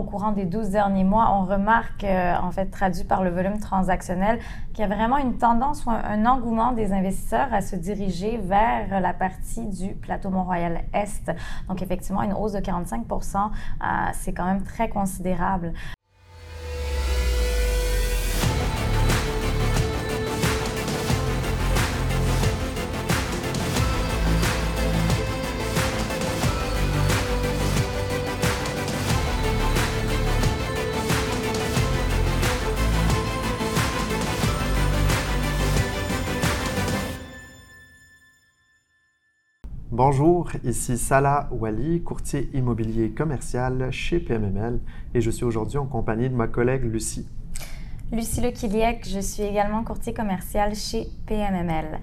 au courant des 12 derniers mois, on remarque, euh, en fait, traduit par le volume transactionnel, qu'il y a vraiment une tendance ou un, engouement des investisseurs à se diriger vers la partie du plateau Mont-Royal-Est. Donc, effectivement, une hausse de 45% euh, c'est quand même très considérable. Bonjour, ici Salah Wali, courtier immobilier commercial chez PMML et je suis aujourd'hui en compagnie de ma collègue Lucie. Lucie Lequiliec, je suis également courtier commercial chez PMML.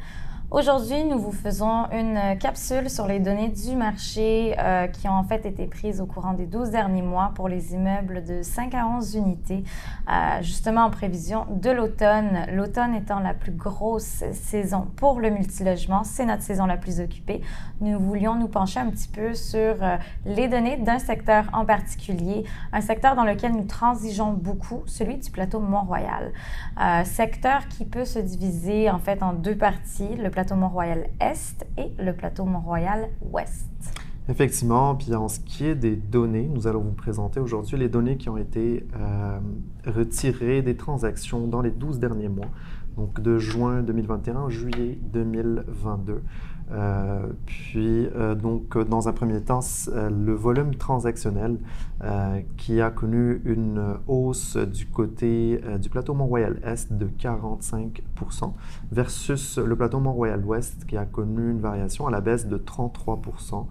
Aujourd'hui, nous vous faisons une capsule sur les données du marché euh, qui ont en fait été prises au courant des 12 derniers mois pour les immeubles de 5 à 11 unités, euh, justement en prévision de l'automne. L'automne étant la plus grosse saison pour le multilogement, c'est notre saison la plus occupée. Nous voulions nous pencher un petit peu sur euh, les données d'un secteur en particulier, un secteur dans lequel nous transigeons beaucoup, celui du plateau Mont-Royal. secteur qui peut se diviser en fait en deux parties. Plateau Mont-Royal Est et le plateau Mont-Royal Ouest. Effectivement, puis en ce qui est des données, nous allons vous présenter aujourd'hui les données qui ont été euh, retirées des transactions dans les 12 derniers mois, donc de juin 2021 à juillet 2022. Euh, puis, euh, donc, dans un premier temps, euh, le volume transactionnel qui a connu une hausse du côté du plateau Mont-Royal-Est de 45% versus le plateau Mont-Royal-Ouest qui a connu une variation à la baisse de 33%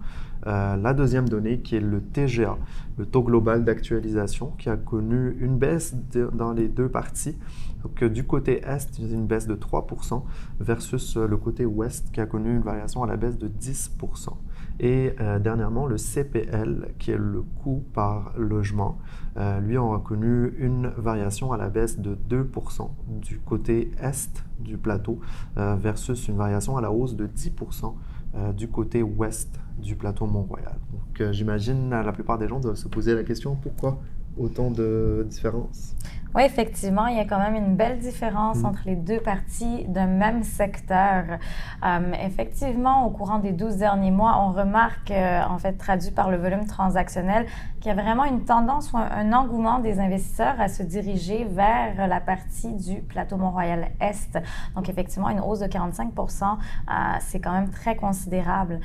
la deuxième donnée qui est le TGA, le taux global d'actualisation, qui a connu une baisse dans les deux parties donc, du côté Est, une baisse de 3% versus euh, le côté Ouest qui a connu une variation à la baisse de 10%. Et euh, dernièrement, le CPL, qui est le coût par logement, euh, lui, on a connu une variation à la baisse de 2% du côté Est du plateau versus une variation à la hausse de 10% du côté Ouest du plateau Mont-Royal. Donc j'imagine la plupart des gens doivent se poser la question pourquoi autant de différences? Oui, effectivement, il y a quand même une belle différence mm. entre les deux parties d'un même secteur. Euh, effectivement, au courant des 12 derniers mois, on remarque, euh, en fait, traduit par le volume transactionnel, qu'il y a vraiment une tendance ou un, engouement des investisseurs à se diriger vers la partie du plateau Mont-Royal-Est. Donc, effectivement, une hausse de 45% euh, c'est quand même très considérable.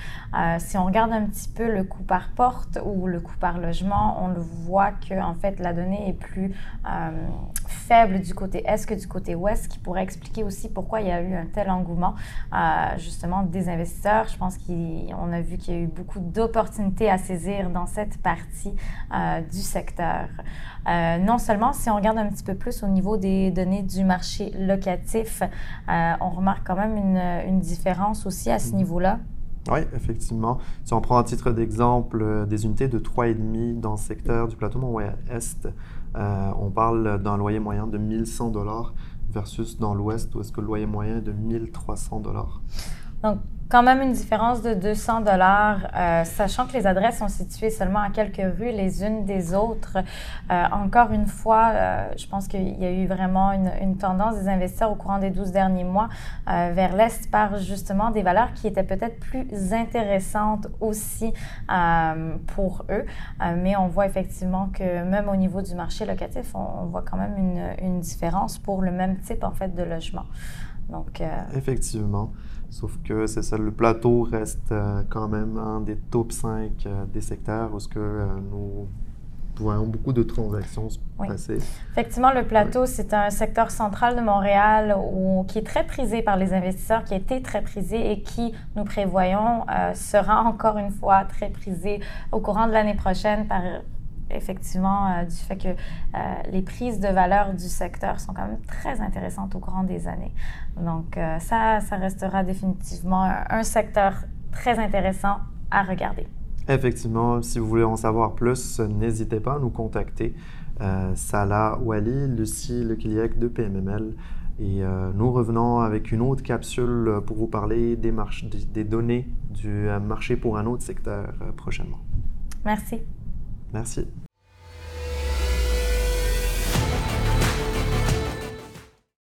si on regarde un petit peu le coût par porte ou le coût par logement, on le voit que, en fait, la donnée est plus faible du côté est que du côté ouest, qui pourrait expliquer aussi pourquoi il y a eu un tel engouement euh, justement des investisseurs. Je pense qu'on a vu qu'il y a eu beaucoup d'opportunités à saisir dans cette partie euh, du secteur. Euh, non seulement, si on regarde un petit peu plus au niveau des données du marché locatif, on remarque quand même une, une différence aussi à ce mm-hmm. niveau-là. Oui, effectivement. Si on prend à titre d'exemple des unités de 3,5 dans le secteur du plateau Mont-Royal-Est, euh, on parle d'un loyer moyen de 1100 dollars versus dans l'Ouest où est-ce que le loyer moyen est de 1300 dollars? Donc, quand même une différence de 200 dollars, euh, sachant que les adresses sont situées seulement à quelques rues les unes des autres. Euh, encore une fois, euh, je pense qu'il y a eu vraiment une, tendance des investisseurs au courant des 12 derniers mois vers l'Est par justement des valeurs qui étaient peut-être plus intéressantes aussi pour eux. mais on voit effectivement que même au niveau du marché locatif, on, voit quand même une, une, différence pour le même type en fait de logement. Donc, Effectivement. Sauf que c'est ça, le plateau reste euh, quand même un des top 5 euh, des secteurs où ce que, euh, nous voyons beaucoup de transactions se passer. Effectivement, le plateau, c'est un secteur central de Montréal où, qui est très prisé par les investisseurs, qui a été très prisé et qui, nous prévoyons, sera encore une fois très prisé au courant de l'année prochaine par effectivement euh, du fait que euh, les prises de valeur du secteur sont quand même très intéressantes au courant des années. Donc euh, ça, ça restera définitivement un, secteur très intéressant à regarder. Effectivement, si vous voulez en savoir plus, n'hésitez pas à nous contacter. Salah Wali, Lucie Lequiliec de PMML. Et nous revenons avec une autre capsule pour vous parler des, des données du marché pour un autre secteur prochainement. Merci. Merci.